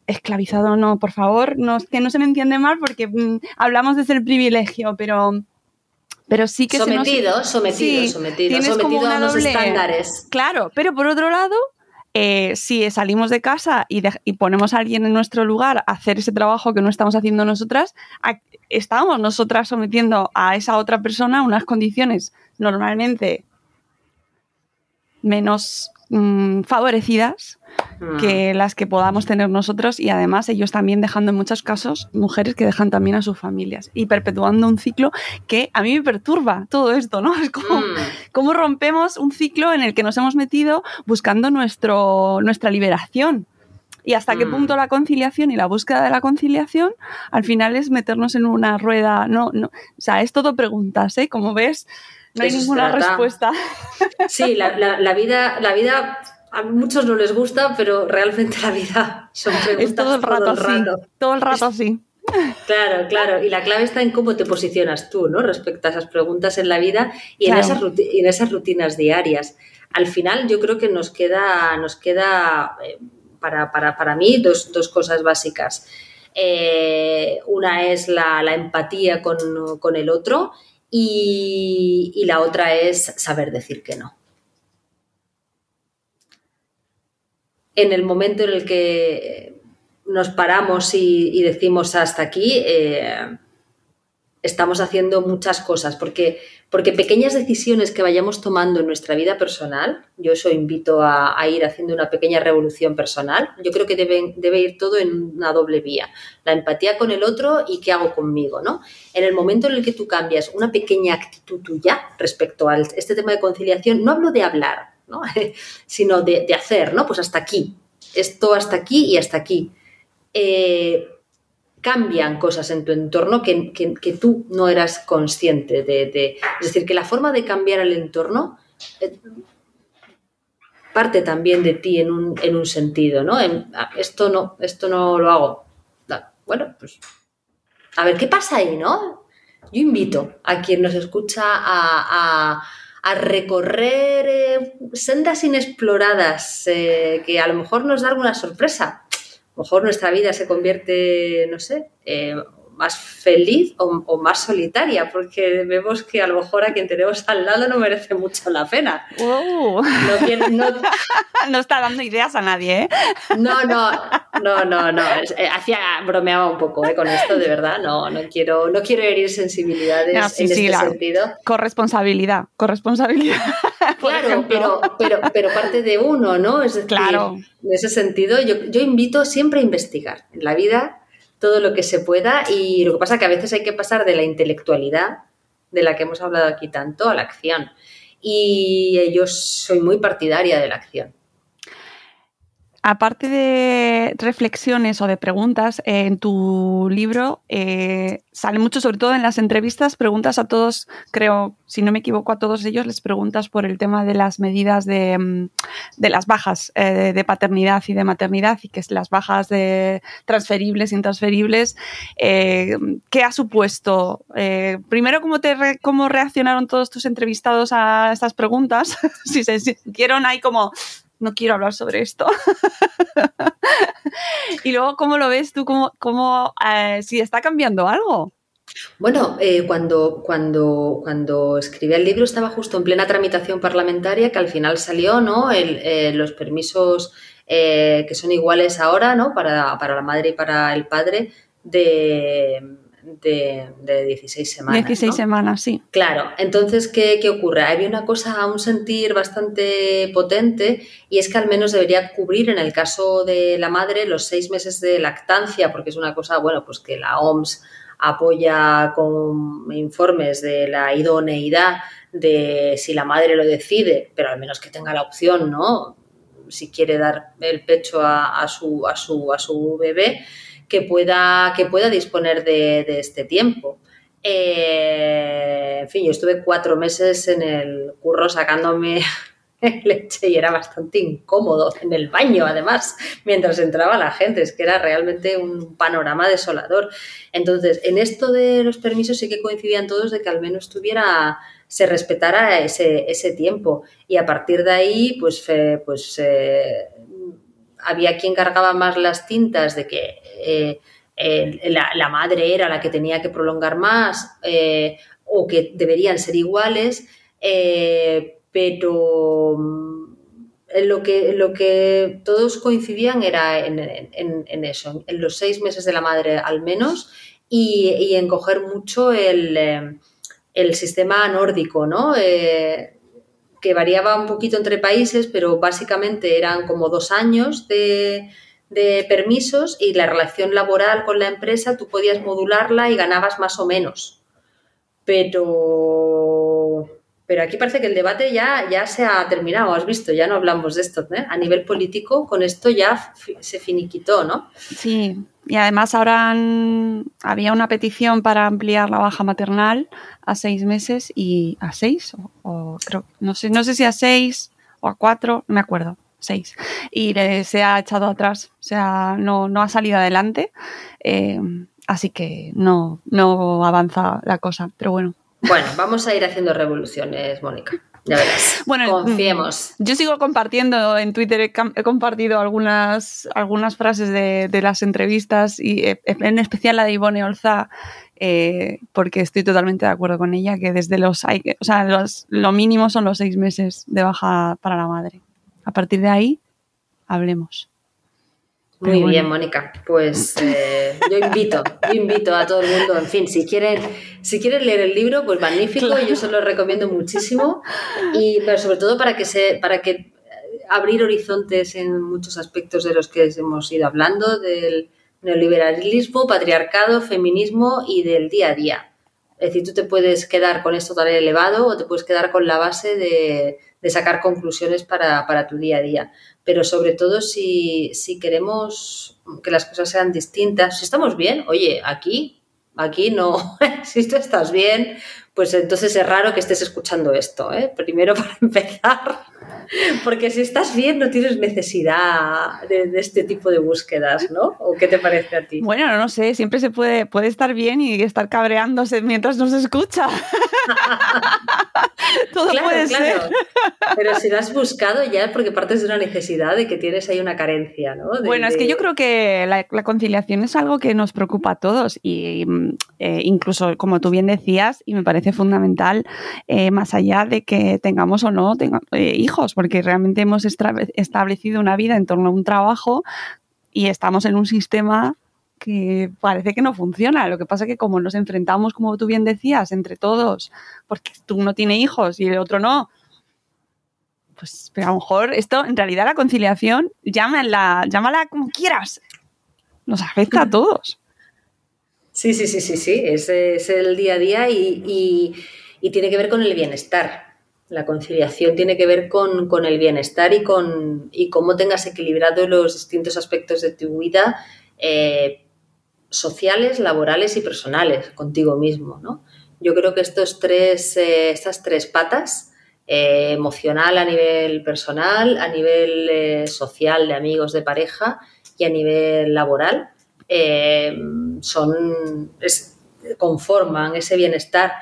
esclavizado, no, por favor, no, que no se me entiende mal porque mm, hablamos desde el privilegio, pero pero sí que sometido, se nos... sometido, sí, sometido, sometido a unos estándares. Claro, pero por otro lado, eh, si salimos de casa y, ponemos a alguien en nuestro lugar a hacer ese trabajo que no estamos haciendo nosotras, estamos nosotras sometiendo a esa otra persona a unas condiciones normalmente menos mm, favorecidas mm. que las que podamos tener nosotros y además ellos también dejando en muchos casos mujeres que dejan también a sus familias y perpetuando un ciclo que a mí me perturba todo esto, ¿no? Es como, mm. rompemos un ciclo en el que nos hemos metido buscando nuestro, nuestra liberación y hasta qué punto la conciliación y la búsqueda de la conciliación al final es meternos en una rueda. No, no, o sea, es todo preguntas, ¿eh? Como ves, no hay ninguna respuesta. Sí, la, vida, la vida a muchos no les gusta, pero realmente la vida son preguntas es todo el rato, así. Todo el rato así. Claro, claro. Y la clave está en cómo te posicionas tú, ¿no? Respecto a esas preguntas en la vida y, en, esas en esas rutinas diarias. Al final, yo creo que nos queda, nos queda eh, para, para, para mí dos, dos, cosas básicas. Eh, una es la, la empatía con, con, el otro y, la otra es saber decir que no. En el momento en el que nos paramos y, y decimos hasta aquí, eh, estamos haciendo muchas cosas, porque, porque pequeñas decisiones que vayamos tomando en nuestra vida personal, yo eso invito a, ir haciendo una pequeña revolución personal, yo creo que debe, debe, ir todo en una doble vía, la empatía con el otro y qué hago conmigo, ¿no? En el momento en el que tú cambias una pequeña actitud tuya respecto a este tema de conciliación, no hablo de hablar, ¿no? sino de, de, hacer, ¿no? Pues hasta aquí, esto hasta aquí y hasta aquí. Eh, cambian cosas en tu entorno que, tú no eras consciente de, Es decir, que la forma de cambiar el entorno eh, parte también de ti en un, sentido, ¿no? Ah, esto no, esto no lo hago. Bueno, pues a ver qué pasa ahí, ¿no? Yo invito a quien nos escucha a, recorrer eh, sendas inexploradas eh, que a lo mejor nos da alguna sorpresa mejor nuestra vida se convierte, no sé, eh, más feliz o, más solitaria, porque vemos que a lo mejor a quien tenemos al lado no merece mucho la pena. No, no, está dando ideas a nadie, ¿eh? No, no, no, no, no. Eh, hacía, bromeaba un poco ¿eh? con esto, de verdad. No, no quiero, no quiero herir sensibilidades en este sentido. Corresponsabilidad, corresponsabilidad. Claro, pero, pero, pero parte de uno, ¿no? Es decir, claro. en ese sentido, yo, yo invito siempre a investigar. En la vida todo lo que se pueda y lo que pasa es que a veces hay que pasar de la intelectualidad, de la que hemos hablado aquí tanto, a la acción. Y yo soy muy partidaria de la acción aparte de reflexiones o de preguntas, en tu libro eh, sale mucho, sobre todo en las entrevistas, preguntas a todos, creo, si no me equivoco, a todos ellos les preguntas por el tema de las medidas de, mm, las bajas eh, de paternidad y de maternidad y que es las bajas de transferibles, intransferibles. Eh, ¿Qué ha supuesto? primero, ¿cómo, te ¿cómo reaccionaron todos tus entrevistados a estas preguntas? si se sintieron ahí como no quiero hablar sobre esto. y luego, ¿cómo lo ves tú? ¿Cómo, cómo eh, si está cambiando algo? Bueno, eh, cuando, cuando, cuando escribí el libro estaba justo en plena tramitación parlamentaria, que al final salió, ¿no? Eh, los permisos que son iguales ahora, ¿no? Para, para la madre y para el padre de, de, 16 semanas. 16 semanas, sí. Claro, entonces, ¿qué, ¿qué, ocurre? Había una cosa, un sentir bastante potente y es que al menos debería cubrir en el caso de la madre los seis meses de lactancia, porque es una cosa, bueno, pues que la OMS apoya con informes de la idoneidad de si la madre lo decide, pero al menos que tenga la opción, ¿no? Si quiere dar el pecho a, a su, a, su, a su bebé que pueda, que pueda disponer de, este tiempo. Eh, en fin, yo estuve cuatro meses en el curro sacándome leche y era bastante incómodo en el baño, además, mientras entraba la gente. Es que era realmente un panorama desolador. Entonces, en esto de los permisos sí que coincidían todos de que al menos tuviera se respetara ese, ese tiempo y a partir de ahí pues, pues eh, había quien cargaba más las tintas de que eh, la, madre era la que tenía que prolongar más eh, o que deberían ser iguales, eh, pero mm, lo que, lo que todos coincidían era en, eso, en los seis meses de la madre al menos, y, en coger mucho el, sistema nórdico, ¿no? Que variaba un poquito entre países, pero básicamente eran como dos años de, permisos y la relación laboral con la empresa tú podías modularla y ganabas más o menos. Pero, pero aquí parece que el debate ya, ya se ha terminado, has visto, ya no hablamos de esto. ¿eh? A nivel político, con esto ya se finiquitó, ¿no? Sí, y además ahora había una petición para ampliar la baja maternal a seis meses y a seis, o, creo, no sé, no sé si a seis o a cuatro, no me acuerdo, seis. Y se ha echado atrás, o sea, no, no ha salido adelante. Eh, así que no, no avanza la cosa, pero bueno. Bueno, vamos a ir haciendo revoluciones, Mónica. Ya verás. Bueno, confiemos. Yo sigo compartiendo en Twitter, he, compartido algunas, algunas frases de, las entrevistas y eh, en especial la de Ivone Olza, eh, porque estoy totalmente de acuerdo con ella, que desde los, o sea, los, lo mínimo son los seis meses de baja para la madre. A partir de ahí, hablemos. Muy bien, Mónica. Pues eh, yo invito, yo invito a todo el mundo, en fin, si quieren, si quieren leer el libro, pues magnífico, yo se lo recomiendo muchísimo. Y pero sobre todo para que se, para que eh, abrir horizontes en muchos aspectos de los que hemos ido hablando, del neoliberalismo, patriarcado, feminismo y del día a día. Es decir, tú te puedes quedar con esto tan elevado o te puedes quedar con la base de, de sacar conclusiones para, para, tu día a día. Pero sobre todo si, si, queremos que las cosas sean distintas, si estamos bien, oye, aquí, aquí no, si tú estás bien, pues entonces es raro que estés escuchando esto, ¿eh? Primero para empezar. Porque si estás bien no tienes necesidad de, este tipo de búsquedas, ¿no? ¿O qué te parece a ti? Bueno, no sé, siempre se puede, puede estar bien y estar cabreándose mientras nos escucha. Todo puede ser. Pero si lo has buscado ya es porque partes de una necesidad de que tienes ahí una carencia, ¿no? bueno, es que yo creo que la, conciliación es algo que nos preocupa a todos y eh, incluso, como tú bien decías, y me parece fundamental, eh, más allá de que tengamos o no eh, hijos, porque realmente hemos establecido una vida en torno a un trabajo y estamos en un sistema que parece que no funciona. Lo que pasa es que como nos enfrentamos, como tú bien decías, entre todos, porque tú no tienes hijos y el otro no, pues pero a lo mejor esto, en realidad la conciliación, llámala, llámala como quieras, nos afecta a todos. Sí, sí, sí, sí, sí, es, es el día a día y, y tiene que ver con el bienestar. La conciliación tiene que ver con, el bienestar y con y cómo tengas equilibrado los distintos aspectos de tu vida eh, sociales, laborales y personales contigo mismo. ¿no? Yo creo que estos tres, eh, estas tres patas, eh, emocional a nivel personal, a nivel social de amigos, de pareja y a nivel laboral, son, conforman ese bienestar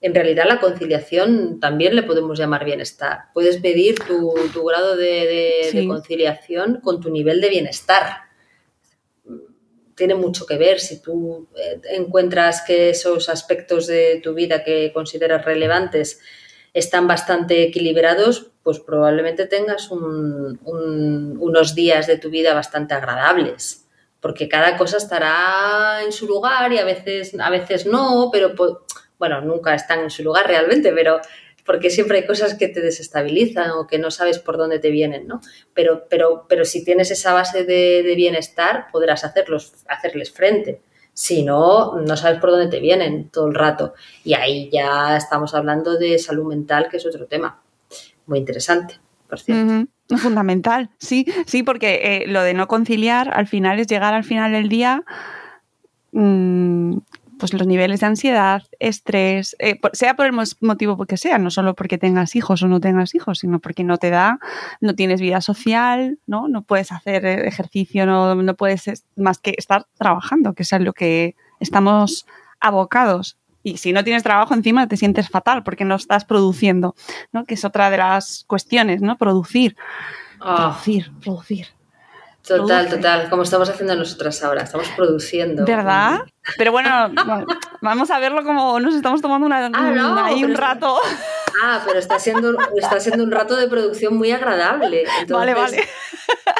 en realidad la conciliación también le podemos llamar bienestar. Puedes medir tu, grado de, conciliación con tu nivel de bienestar. Tiene mucho que ver si tú eh, encuentras que esos aspectos de tu vida que consideras relevantes están bastante equilibrados, pues probablemente tengas unos días de tu vida bastante agradables, porque cada cosa estará en su lugar y a veces, a veces no, pero bueno, nunca están en su lugar realmente, pero porque siempre hay cosas que te desestabilizan o que no sabes por dónde te vienen, ¿no? Pero, pero, pero si tienes esa base de, bienestar, podrás hacerlos, hacerles frente. Si no, no sabes por dónde te vienen todo el rato. Y ahí ya estamos hablando de salud mental, que es otro tema muy interesante, Fundamental, sí, sí, porque eh, lo de no conciliar al final es llegar al final del día mm, pues los niveles de ansiedad, estrés, eh, sea por el motivo que sea, no solo porque tengas hijos o no tengas hijos, sino porque no te da, no tienes vida social, no, no puedes hacer ejercicio, no, no puedes más que estar trabajando, que es lo que estamos abocados. Y si no tienes trabajo encima te sientes fatal porque no estás produciendo, ¿no? Que es otra de las cuestiones, ¿no? Producir. Ah. Producir, producir. Total, total, como estamos haciendo nosotras ahora, estamos produciendo. ¿Verdad? Pero bueno, vamos a verlo como nos estamos tomando una, ah, ahí un rato. Ah, pero está siendo, está siendo un rato de producción muy agradable. vale, vale.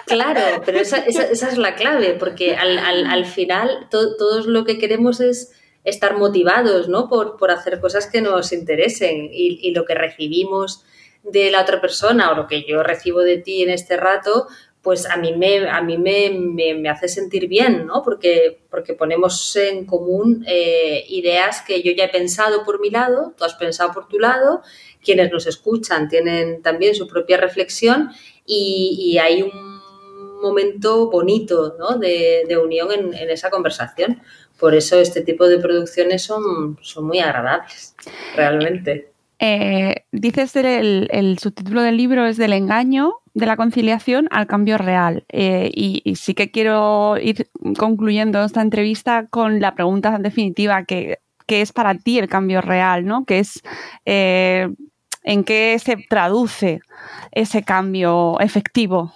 Claro, pero esa, esa, esa es la clave, porque al, al, al final todos lo que queremos es estar motivados ¿no? por, por hacer cosas que nos interesen y, lo que recibimos de la otra persona o lo que yo recibo de ti en este rato, pues a mí me, a mí me, hace sentir bien, ¿no? Porque, porque ponemos en común eh, ideas que yo ya he pensado por mi lado, tú has pensado por tu lado, quienes nos escuchan tienen también su propia reflexión y, hay un momento bonito ¿no? de, unión en, esa conversación. Por eso este tipo de producciones son, son muy agradables, realmente. Eh, dices el, el subtítulo del libro es del engaño de la conciliación al cambio real. Eh, y, sí que quiero ir concluyendo esta entrevista con la pregunta definitiva que, es para ti el cambio real, ¿no? Que es eh, en qué se traduce ese cambio efectivo.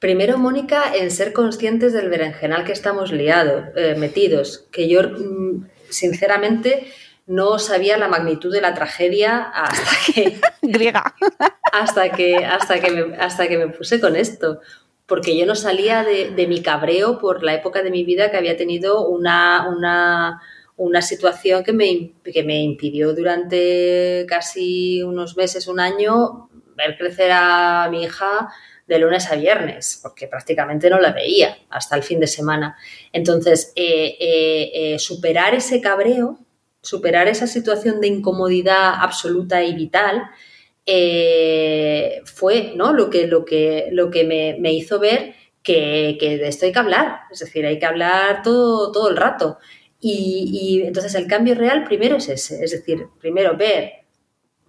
Primero, Mónica, en ser conscientes del berenjenal que estamos liados, eh, metidos, que yo mm, sinceramente no sabía la magnitud de la tragedia hasta que griega. hasta que hasta que me, hasta que me puse con esto porque yo no salía de, mi cabreo por la época de mi vida que había tenido una, una, situación que me, que me impidió durante casi unos meses, un año, ver crecer a mi hija de lunes a viernes, porque prácticamente no la veía hasta el fin de semana. Entonces, eh, eh, eh, superar ese cabreo superar esa situación de incomodidad absoluta y vital, fue ¿no? lo que, lo que, lo que me, hizo ver que, de esto hay que hablar. Es decir, hay que hablar todo, todo el rato. Y, entonces el cambio real primero es ese, es decir, primero ver,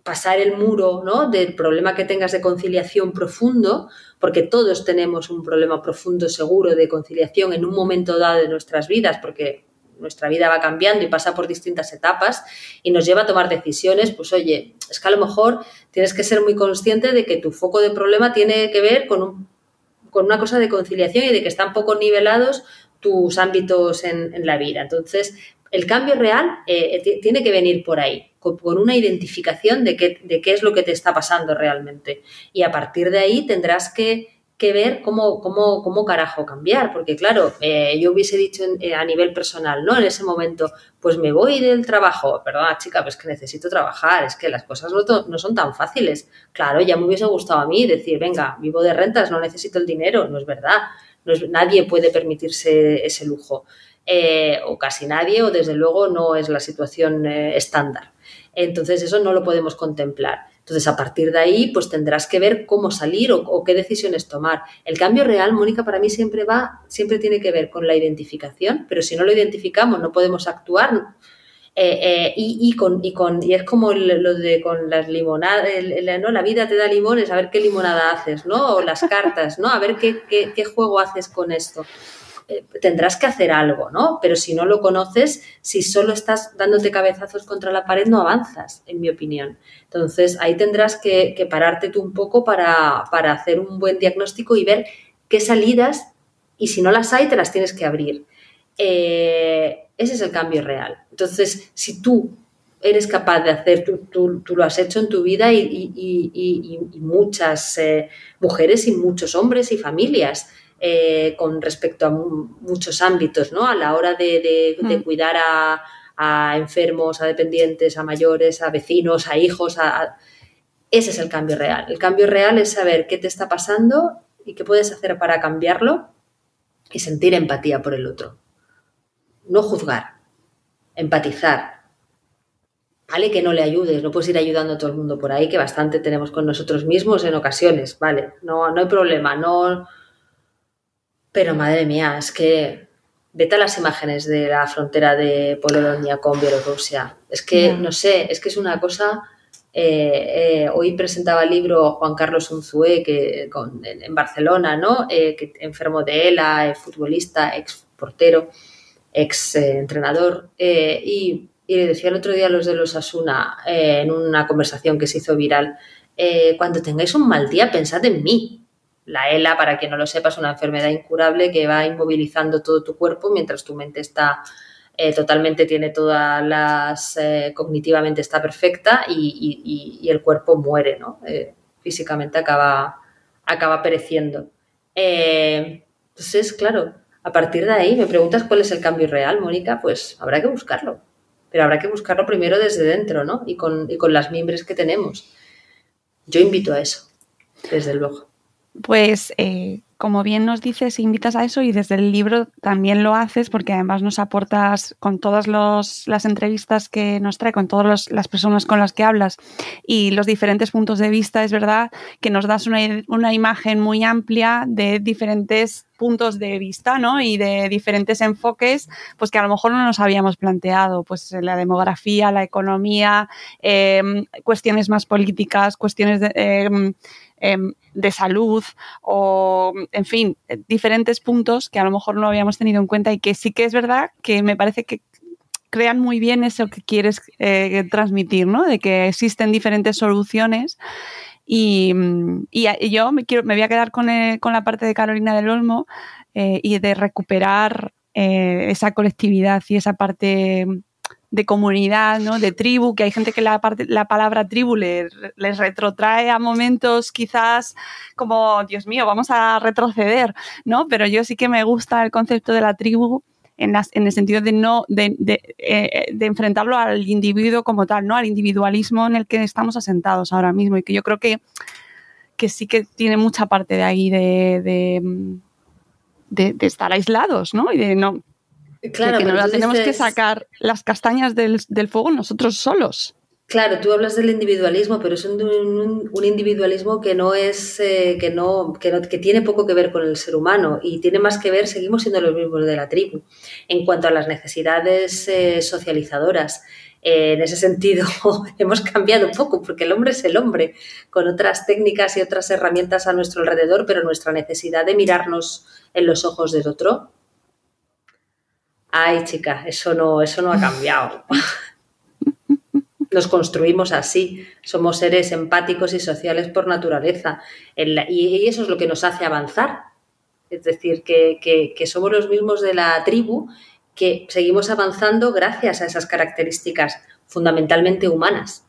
pasar el muro ¿no? del problema que tengas de conciliación profundo, porque todos tenemos un problema profundo seguro de conciliación en un momento dado de nuestras vidas, porque nuestra vida va cambiando y pasa por distintas etapas y nos lleva a tomar decisiones, pues oye, es que a lo mejor tienes que ser muy consciente de que tu foco de problema tiene que ver con, con una cosa de conciliación y de que están poco nivelados tus ámbitos en, la vida. Entonces, el cambio real eh, tiene que venir por ahí, con, una identificación de qué, de qué es lo que te está pasando realmente. Y a partir de ahí tendrás que ver cómo, carajo cambiar, porque claro, eh, yo hubiese dicho eh, a nivel personal, ¿no? En ese momento, pues me voy del trabajo, perdona chica, pues que necesito trabajar, es que las cosas no, son tan fáciles. Claro, ya me hubiese gustado a mí decir, venga, vivo de rentas, no necesito el dinero, no es verdad, nadie puede permitirse ese lujo, eh, o casi nadie, o desde luego no es la situación estándar. Entonces eso no lo podemos contemplar. Entonces, a partir de ahí, pues tendrás que ver cómo salir o, qué decisiones tomar. El cambio real, Mónica, para mí siempre va, siempre tiene que ver con la identificación, pero si no lo identificamos, no podemos actuar. Eh, eh, y, con, y, con, y es como lo de con las limonadas, ¿no? la vida te da limones, a ver qué limonada haces, ¿no? O las cartas, ¿no? A ver qué, qué juego haces con esto. Eh, tendrás que hacer algo, ¿no? Pero si no lo conoces, si solo estás dándote cabezazos contra la pared, no avanzas, en mi opinión. Entonces, ahí tendrás que, pararte tú un poco para, hacer un buen diagnóstico y ver qué salidas, y si no las hay, te las tienes que abrir. Eh, ese es el cambio real. Entonces, si tú eres capaz de hacer, tú, lo has hecho en tu vida y, muchas eh, mujeres y muchos hombres y familias eh, con respecto a muchos ámbitos, ¿no? A la hora de, mm. cuidar a, enfermos, a dependientes, a mayores, a vecinos, a hijos, ese es el cambio real. El cambio real es saber qué te está pasando y qué puedes hacer para cambiarlo y sentir empatía por el otro. No juzgar, empatizar. Vale que no le ayudes, no puedes ir ayudando a todo el mundo por ahí, que bastante tenemos con nosotros mismos en ocasiones, vale, no, no hay problema, no, pero madre mía, es que vete a las imágenes de la frontera de Polonia con Bielorrusia. Es que, no sé, es que es una cosa... Eh, eh, hoy presentaba el libro Juan Carlos Unzué que, en, Barcelona, ¿no? Eh, que, enfermo de ELA, futbolista, ex portero, ex entrenador. Y, y, le decía el otro día a los de los Asuna en una conversación que se hizo viral, cuando tengáis un mal día, pensad en mí. La ELA, para quien no lo sepa, es una enfermedad incurable que va inmovilizando todo tu cuerpo mientras tu mente está eh, totalmente, tiene todas las, eh, cognitivamente está perfecta y, el cuerpo muere, ¿no? Eh, físicamente acaba, acaba pereciendo. entonces, claro, a partir de ahí me preguntas cuál es el cambio real, Mónica, pues habrá que buscarlo. Pero habrá que buscarlo primero desde dentro, ¿no? Y con, y con las miembros que tenemos. Yo invito a eso, desde luego pues eh, como bien nos dices, invitas a eso y desde el libro también lo haces porque además nos aportas con todas las entrevistas que nos trae, con todas las personas con las que hablas y los diferentes puntos de vista, es verdad que nos das una, imagen muy amplia de diferentes puntos de vista ¿no? y de diferentes enfoques pues que a lo mejor no nos habíamos planteado, pues la demografía, la economía, em, cuestiones más políticas, cuestiones de... Em, em, de salud o, en fin, diferentes puntos que a lo mejor no habíamos tenido en cuenta y que sí que es verdad que me parece que crean muy bien eso que quieres eh, transmitir, ¿no? De que existen diferentes soluciones. Y, yo me, quiero, me voy a quedar con, eh, la parte de Carolina del Olmo eh, y de recuperar esa colectividad y esa parte de comunidad, ¿no? de tribu, que hay gente que la, parte, la palabra tribu les retrotrae a momentos quizás como, Dios mío, vamos a retroceder, ¿no? Pero yo sí que me gusta el concepto de la tribu en, en el sentido de no de, eh, de, enfrentarlo al individuo como tal, ¿no? Al individualismo en el que estamos asentados ahora mismo y que yo creo que, que sí que tiene mucha parte de ahí de, de estar aislados, ¿no? Y de no, Claro, que no la tenemos que sacar las castañas del, fuego nosotros solos. Claro, tú hablas del individualismo, pero es un, un- un individualismo que no es eh, que no, que no que tiene poco que ver con el ser humano y tiene más que ver, seguimos siendo los mismos de la tribu en cuanto a las necesidades eh, socializadoras. Eh, en ese sentido hemos cambiado un poco porque el hombre es el hombre con otras técnicas y otras herramientas a nuestro alrededor, pero nuestra necesidad de mirarnos en los ojos del otro. Ay, chica, eso no, eso no ha cambiado. Nos construimos así, somos seres empáticos y sociales por naturaleza, y eso es lo que nos hace avanzar. Es decir, que, que- que somos los mismos de la tribu, que seguimos avanzando gracias a esas características fundamentalmente humanas.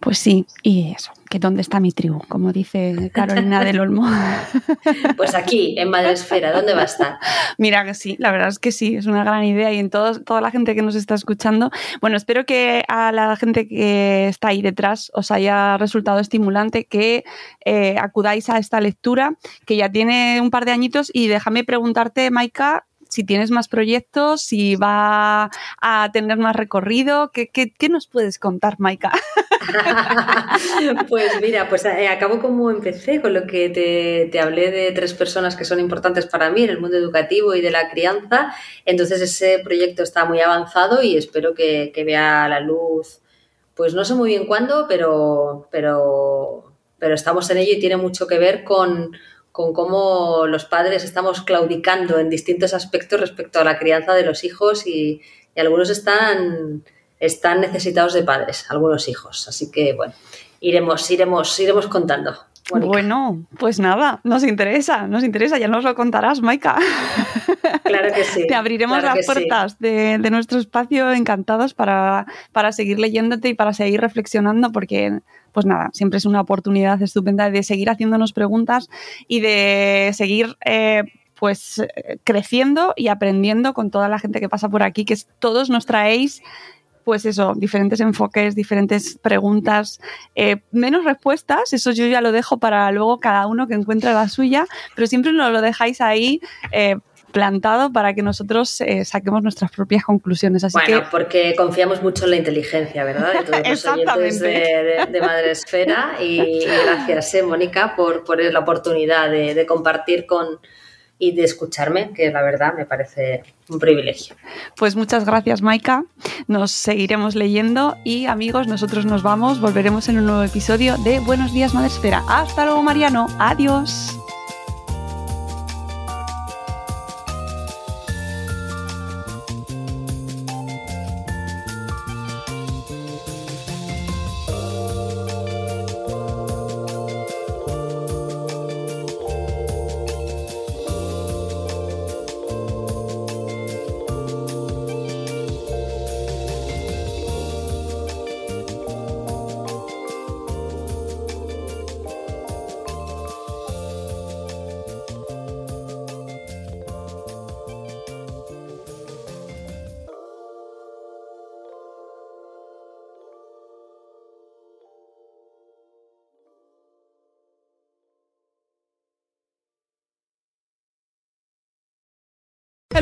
Pues sí, y eso, que dónde está mi tribu, como dice Carolina del Olmo. Pues aquí, en Madresfera, ¿dónde va a estar? Mira que sí, la verdad es que sí, es una gran idea y en toda la gente que nos está escuchando, bueno, espero que a la gente que está ahí detrás os haya resultado estimulante que eh, acudáis a esta lectura que ya tiene un par de añitos y déjame preguntarte, Maika, si tienes más proyectos, si va a tener más recorrido, ¿qué, qué, qué nos puedes contar, Maika? Pues mira, pues eh, acabo como empecé, con lo que te, te hablé de tres personas que son importantes para mí en el mundo educativo y de la crianza. Entonces ese proyecto está muy avanzado y espero que, que vea la luz, pues no sé muy bien cuándo, pero, pero, pero estamos en ello y tiene mucho que ver con, con cómo los padres estamos claudicando en distintos aspectos respecto a la crianza de los hijos y, algunos están, están necesitados de padres, algunos hijos. Así que bueno, iremos, iremos, iremos contando. Mónica. Bueno, pues nada, nos interesa, nos interesa, ya nos lo contarás, Maika. Claro que sí. Te abriremos claro las sí. puertas de, de nuestro espacio encantados para, para seguir leyéndote y para seguir reflexionando, porque, pues nada, siempre es una oportunidad estupenda de seguir haciéndonos preguntas y de seguir. eh, pues eh, creciendo y aprendiendo con toda la gente que pasa por aquí, que todos nos traéis pues eso, diferentes enfoques, diferentes preguntas, eh, menos respuestas, eso yo ya lo dejo para luego cada uno que encuentre la suya, pero siempre nos lo dejáis ahí eh, plantado para que nosotros eh, saquemos nuestras propias conclusiones. Así Bueno, que porque confiamos mucho en la inteligencia, ¿verdad? De todos los de, de, de Madre Esfera. Y, y gracias, eh, Mónica, por, por la oportunidad de, de compartir con y de escucharme, que la verdad me parece un privilegio. Pues muchas gracias, Maika. Nos seguiremos leyendo y amigos, nosotros nos vamos. Volveremos en un nuevo episodio de Buenos días, Madre Esfera. Hasta luego, Mariano. Adiós.